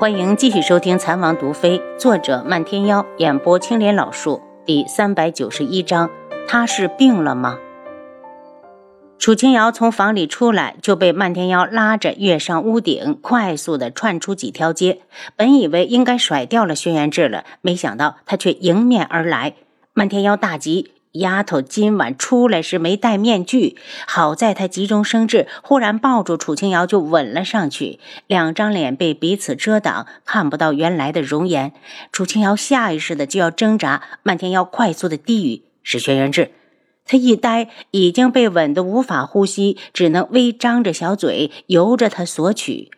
欢迎继续收听《残王毒妃》，作者漫天妖，演播青莲老树，第三百九十一章。他是病了吗？楚清瑶从房里出来，就被漫天妖拉着跃上屋顶，快速的窜出几条街。本以为应该甩掉了轩辕志了，没想到他却迎面而来。漫天妖大急。丫头今晚出来时没戴面具，好在她急中生智，忽然抱住楚清瑶就吻了上去，两张脸被彼此遮挡，看不到原来的容颜。楚清瑶下意识的就要挣扎，漫天妖快速的低语：“是轩辕志。”他一呆，已经被吻得无法呼吸，只能微张着小嘴，由着他索取。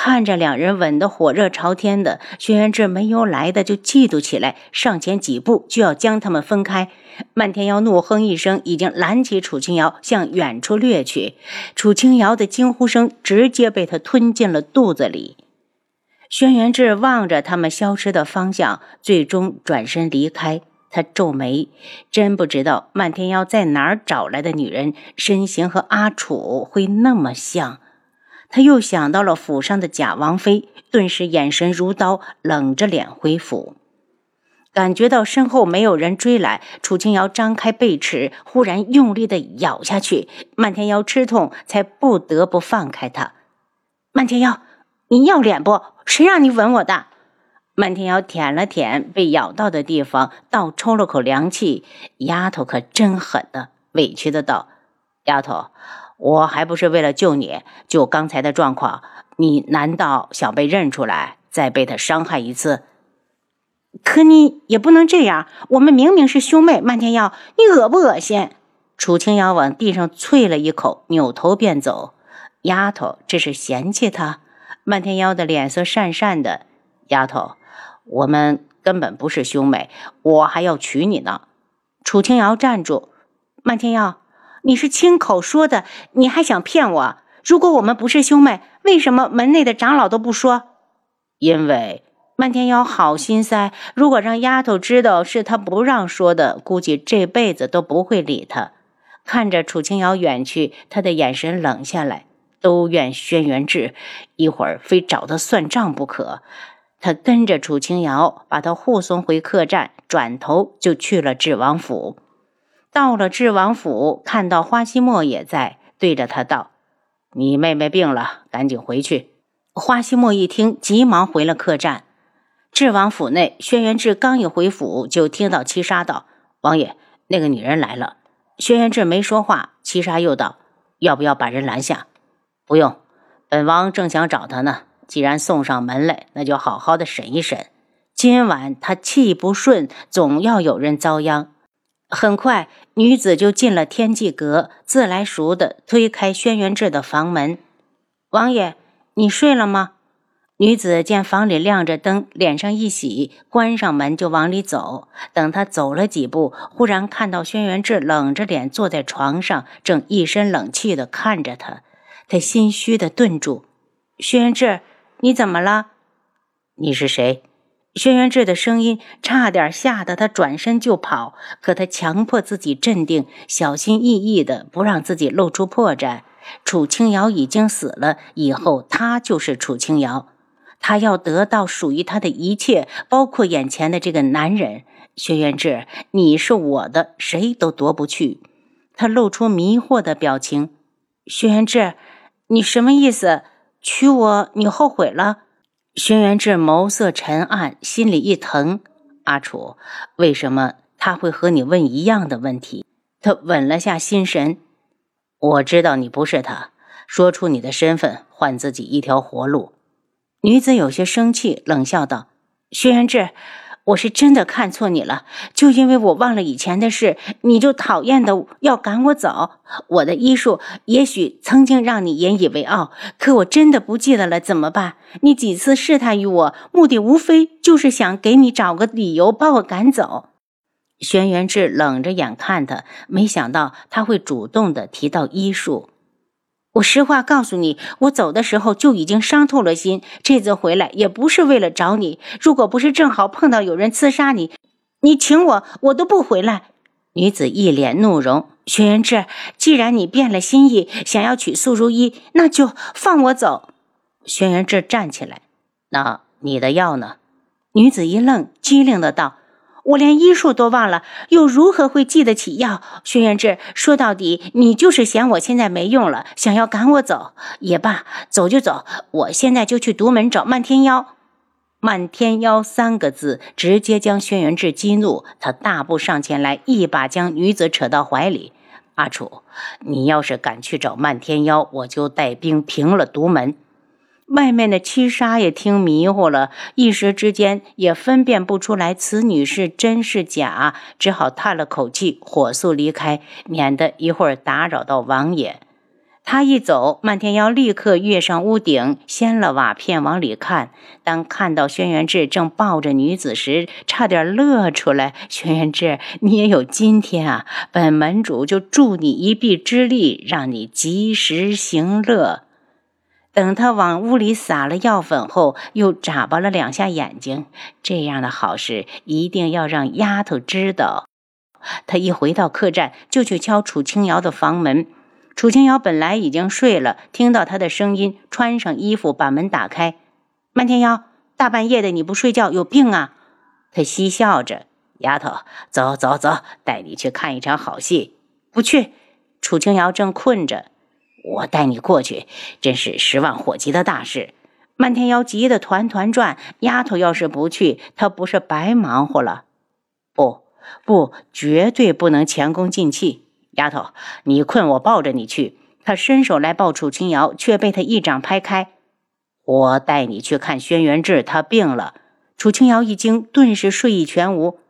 看着两人吻得火热朝天的，轩辕志没由来的就嫉妒起来，上前几步就要将他们分开。漫天妖怒哼一声，已经拦起楚清瑶向远处掠去。楚清瑶的惊呼声直接被他吞进了肚子里。轩辕志望着他们消失的方向，最终转身离开。他皱眉，真不知道漫天妖在哪儿找来的女人，身形和阿楚会那么像。他又想到了府上的假王妃，顿时眼神如刀，冷着脸回府。感觉到身后没有人追来，楚清瑶张开背齿，忽然用力的咬下去。漫天妖吃痛，才不得不放开他。漫天妖，你要脸不？谁让你吻我的？漫天妖舔了舔被咬到的地方，倒抽了口凉气。丫头可真狠的，委屈的道：“丫头。”我还不是为了救你，就刚才的状况，你难道想被认出来，再被他伤害一次？可你也不能这样，我们明明是兄妹。漫天妖，你恶不恶心？楚清瑶往地上啐了一口，扭头便走。丫头，这是嫌弃他？漫天妖的脸色讪讪的。丫头，我们根本不是兄妹，我还要娶你呢。楚清瑶站住，漫天妖。你是亲口说的，你还想骗我？如果我们不是兄妹，为什么门内的长老都不说？因为漫天妖好心塞，如果让丫头知道是他不让说的，估计这辈子都不会理他。看着楚清瑶远去，他的眼神冷下来。都怨轩辕志，一会儿非找他算账不可。他跟着楚清瑶，把他护送回客栈，转头就去了智王府。到了智王府，看到花希墨也在，对着他道：“你妹妹病了，赶紧回去。”花希墨一听，急忙回了客栈。智王府内，轩辕志刚一回府，就听到七杀道：“王爷，那个女人来了。”轩辕志没说话，七杀又道：“要不要把人拦下？”“不用，本王正想找她呢。既然送上门来，那就好好的审一审。今晚她气不顺，总要有人遭殃。”很快，女子就进了天际阁，自来熟的推开轩辕志的房门。王爷，你睡了吗？女子见房里亮着灯，脸上一喜，关上门就往里走。等她走了几步，忽然看到轩辕志冷着脸坐在床上，正一身冷气的看着他。他心虚的顿住：“轩辕志，你怎么了？你是谁？”轩辕志的声音差点吓得他转身就跑，可他强迫自己镇定，小心翼翼的不让自己露出破绽。楚清瑶已经死了，以后他就是楚清瑶，他要得到属于他的一切，包括眼前的这个男人。轩辕志，你是我的，谁都夺不去。他露出迷惑的表情。轩辕志，你什么意思？娶我，你后悔了？轩辕志眸色沉暗，心里一疼。阿楚，为什么他会和你问一样的问题？他稳了下心神。我知道你不是他，说出你的身份，换自己一条活路。女子有些生气，冷笑道：“轩辕志。”我是真的看错你了，就因为我忘了以前的事，你就讨厌的要赶我走。我的医术也许曾经让你引以为傲，可我真的不记得了，怎么办？你几次试探于我，目的无非就是想给你找个理由把我赶走。轩辕志冷着眼看他，没想到他会主动的提到医术。我实话告诉你，我走的时候就已经伤透了心。这次回来也不是为了找你，如果不是正好碰到有人刺杀你，你请我，我都不回来。女子一脸怒容。轩辕志，既然你变了心意，想要娶素如意，那就放我走。轩辕志站起来，那你的药呢？女子一愣，机灵的道：“我连医术都忘了，又如何会记得起药？”轩辕志，说到底，你就是嫌我现在没用了，想要赶我走。也罢，走就走，我现在就去独门找漫天妖。漫天妖三个字直接将轩辕志激怒，他大步上前来，一把将女子扯到怀里。阿楚，你要是敢去找漫天妖，我就带兵平了独门。外面的七杀也听迷糊了，一时之间也分辨不出来此女是真是假，只好叹了口气，火速离开，免得一会儿打扰到王爷。他一走，漫天妖立刻跃上屋顶，掀了瓦片往里看。当看到轩辕志正抱着女子时，差点乐出来。轩辕志，你也有今天啊！本门主就助你一臂之力，让你及时行乐。等他往屋里撒了药粉后，又眨巴了两下眼睛。这样的好事一定要让丫头知道。他一回到客栈，就去敲楚清瑶的房门。楚清瑶本来已经睡了，听到他的声音，穿上衣服把门打开。漫天妖，大半夜的你不睡觉，有病啊？他嬉笑着：“丫头，走走走，带你去看一场好戏。”不去。楚清瑶正困着。我带你过去，真是十万火急的大事。漫天妖急得团团转，丫头要是不去，他不是白忙活了？不，不，绝对不能前功尽弃。丫头，你困，我抱着你去。他伸手来抱楚清瑶，却被他一掌拍开。我带你去看轩辕志，他病了。楚清瑶一惊，顿时睡意全无。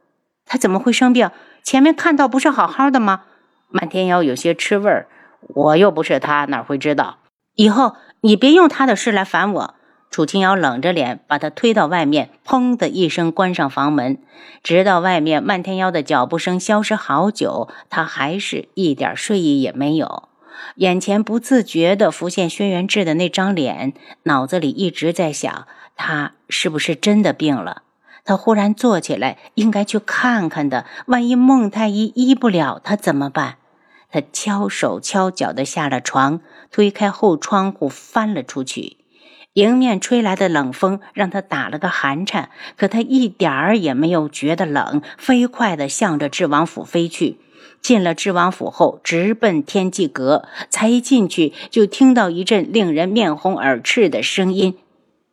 他怎么会生病？前面看到不是好好的吗？漫天妖有些吃味儿。我又不是他，哪会知道？以后你别用他的事来烦我。楚清瑶冷着脸把他推到外面，砰的一声关上房门。直到外面漫天妖的脚步声消失好久，他还是一点睡意也没有。眼前不自觉地浮现轩辕志的那张脸，脑子里一直在想：他是不是真的病了？他忽然坐起来，应该去看看的。万一孟太医医不了他怎么办？他敲手敲脚的下了床，推开后窗户翻了出去。迎面吹来的冷风让他打了个寒颤，可他一点儿也没有觉得冷，飞快地向着智王府飞去。进了智王府后，直奔天际阁。才一进去，就听到一阵令人面红耳赤的声音：“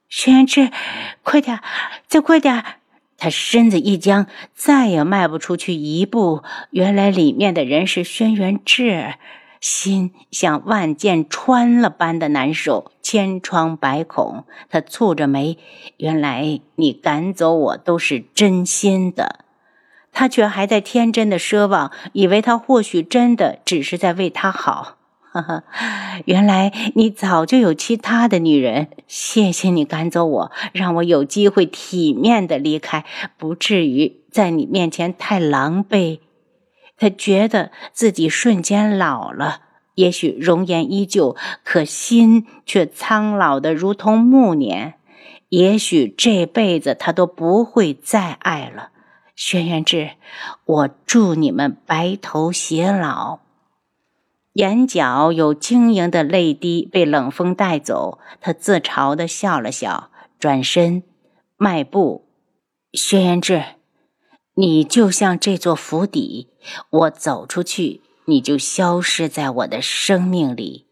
轩辕志，快点，再快点！”他身子一僵，再也迈不出去一步。原来里面的人是轩辕志，心像万箭穿了般的难受，千疮百孔。他蹙着眉，原来你赶走我都是真心的。他却还在天真的奢望，以为他或许真的只是在为他好。哈哈，原来你早就有其他的女人。谢谢你赶走我，让我有机会体面的离开，不至于在你面前太狼狈。他觉得自己瞬间老了，也许容颜依旧，可心却苍老的如同暮年。也许这辈子他都不会再爱了。轩辕志，我祝你们白头偕老。眼角有晶莹的泪滴被冷风带走，他自嘲的笑了笑，转身迈步。轩辕志，你就像这座府邸，我走出去，你就消失在我的生命里，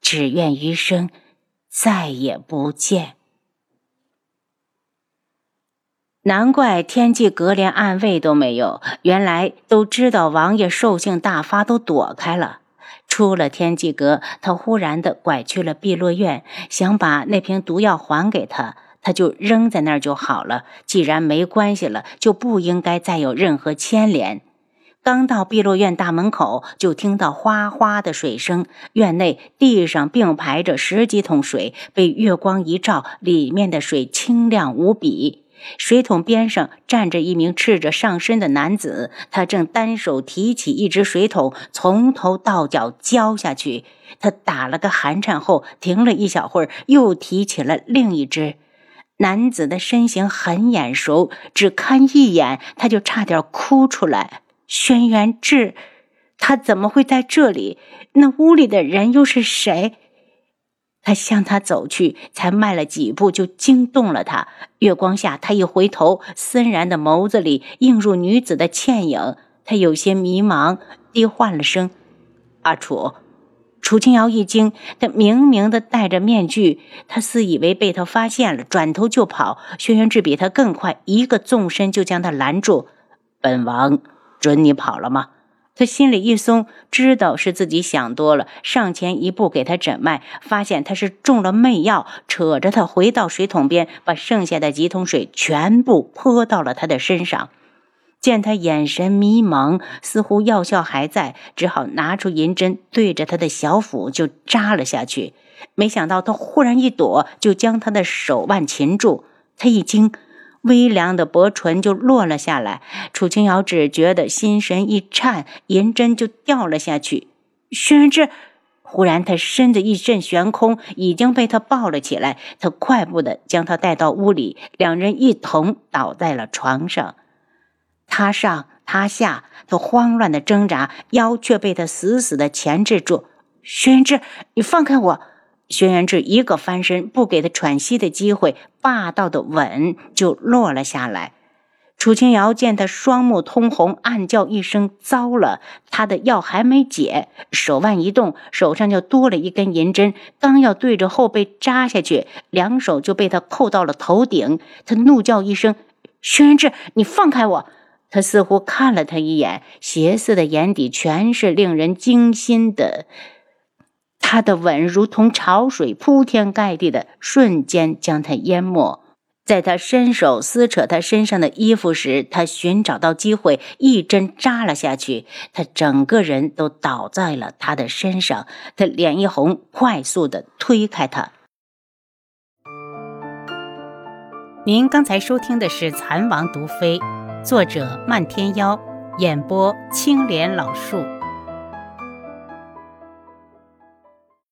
只愿余生再也不见。难怪天际阁连暗卫都没有，原来都知道王爷兽性大发，都躲开了。出了天际阁，他忽然的拐去了碧落院，想把那瓶毒药还给他，他就扔在那儿就好了。既然没关系了，就不应该再有任何牵连。刚到碧落院大门口，就听到哗哗的水声，院内地上并排着十几桶水，被月光一照，里面的水清亮无比。水桶边上站着一名赤着上身的男子，他正单手提起一只水桶，从头到脚浇下去。他打了个寒颤后，停了一小会儿，又提起了另一只。男子的身形很眼熟，只看一眼他就差点哭出来。轩辕志，他怎么会在这里？那屋里的人又是谁？他向他走去，才迈了几步，就惊动了他。月光下，他一回头，森然的眸子里映入女子的倩影。他有些迷茫，低唤了声：“阿楚。”楚清瑶一惊，他明明的戴着面具，他似以为被他发现了，转头就跑。轩辕志比他更快，一个纵身就将他拦住。本王准你跑了吗？他心里一松，知道是自己想多了，上前一步给他诊脉，发现他是中了媚药，扯着他回到水桶边，把剩下的几桶水全部泼到了他的身上。见他眼神迷茫，似乎药效还在，只好拿出银针，对着他的小腹就扎了下去。没想到他忽然一躲，就将他的手腕擒住。他一惊。微凉的薄唇就落了下来，楚清瑶只觉得心神一颤，银针就掉了下去。轩辕志，忽然他身子一阵悬空，已经被他抱了起来。他快步的将他带到屋里，两人一同倒在了床上。他上他下，他慌乱的挣扎，腰却被他死死的钳制住。轩辕志，你放开我！轩辕志一个翻身，不给他喘息的机会，霸道的吻就落了下来。楚清瑶见他双目通红，暗叫一声：“糟了！”他的药还没解，手腕一动，手上就多了一根银针，刚要对着后背扎下去，两手就被他扣到了头顶。他怒叫一声：“轩辕志，你放开我！”他似乎看了他一眼，邪色的眼底全是令人惊心的。他的吻如同潮水，铺天盖地的瞬间将他淹没。在他伸手撕扯他身上的衣服时，他寻找到机会，一针扎了下去。他整个人都倒在了他的身上。他脸一红，快速的推开他。您刚才收听的是《蚕王毒妃》，作者漫天妖，演播青莲老树。